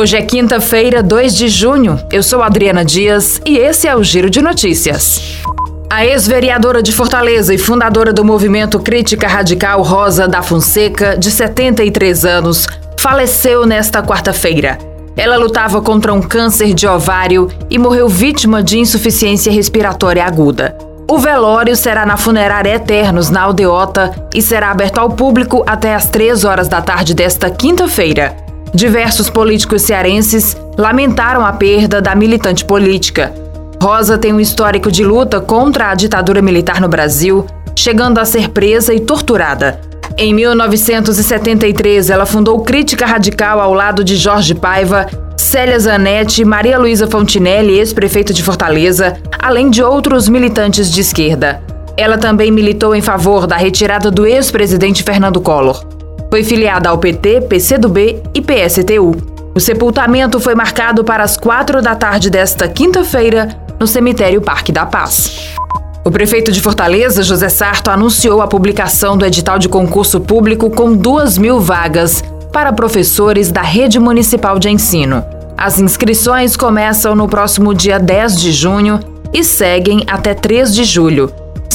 Hoje é quinta-feira, 2 de junho. Eu sou Adriana Dias e esse é o Giro de Notícias. A ex-vereadora de Fortaleza e fundadora do movimento Crítica Radical Rosa da Fonseca, de 73 anos, faleceu nesta quarta-feira. Ela lutava contra um câncer de ovário e morreu vítima de insuficiência respiratória aguda. O velório será na Funerária Eternos, na Aldeota, e será aberto ao público até às 3 horas da tarde desta quinta-feira. Diversos políticos cearenses lamentaram a perda da militante política. Rosa tem um histórico de luta contra a ditadura militar no Brasil, chegando a ser presa e torturada. Em 1973, ela fundou Crítica Radical ao lado de Jorge Paiva, Célia Zanetti, Maria Luísa Fontinelli, ex-prefeita de Fortaleza, além de outros militantes de esquerda. Ela também militou em favor da retirada do ex-presidente Fernando Collor. Foi filiada ao PT, PCdoB e PSTU. O sepultamento foi marcado para as quatro da tarde desta quinta-feira no cemitério Parque da Paz. O prefeito de Fortaleza, José Sarto, anunciou a publicação do edital de concurso público com duas mil vagas para professores da rede municipal de ensino. As inscrições começam no próximo dia 10 de junho e seguem até 3 de julho.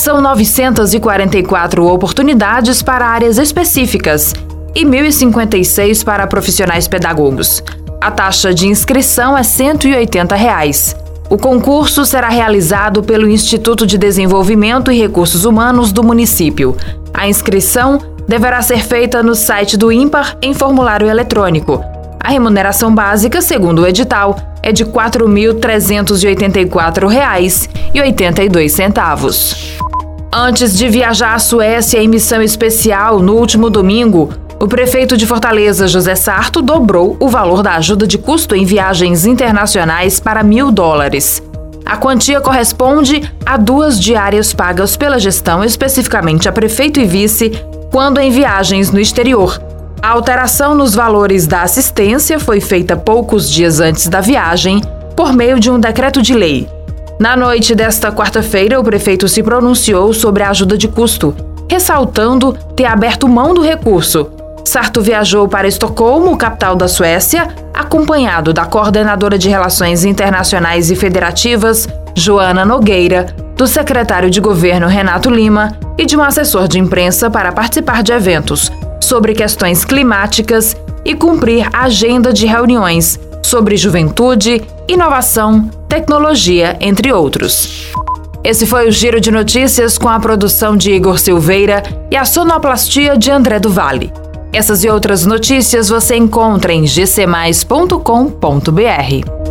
São 944 oportunidades para áreas específicas e 1.056 para profissionais pedagogos. A taxa de inscrição é 180 reais. O concurso será realizado pelo Instituto de Desenvolvimento e Recursos Humanos do município. A inscrição deverá ser feita no site do IMPAR em formulário eletrônico. A remuneração básica, segundo o edital, é de R$ 4.384,82. Antes de viajar à Suécia em missão especial no último domingo, o prefeito de Fortaleza, José Sarto, dobrou o valor da ajuda de custo em viagens internacionais para mil dólares. A quantia corresponde a duas diárias pagas pela gestão, especificamente a prefeito e vice, quando em viagens no exterior. A alteração nos valores da assistência foi feita poucos dias antes da viagem, por meio de um decreto de lei. Na noite desta quarta-feira, o prefeito se pronunciou sobre a ajuda de custo, ressaltando ter aberto mão do recurso. Sarto viajou para Estocolmo, capital da Suécia, acompanhado da coordenadora de Relações Internacionais e Federativas, Joana Nogueira, do secretário de governo Renato Lima e de um assessor de imprensa para participar de eventos sobre questões climáticas e cumprir a agenda de reuniões sobre juventude, inovação, tecnologia, entre outros. Esse foi o Giro de Notícias com a produção de Igor Silveira e a sonoplastia de André do Vale. Essas e outras notícias você encontra em gcmais.com.br.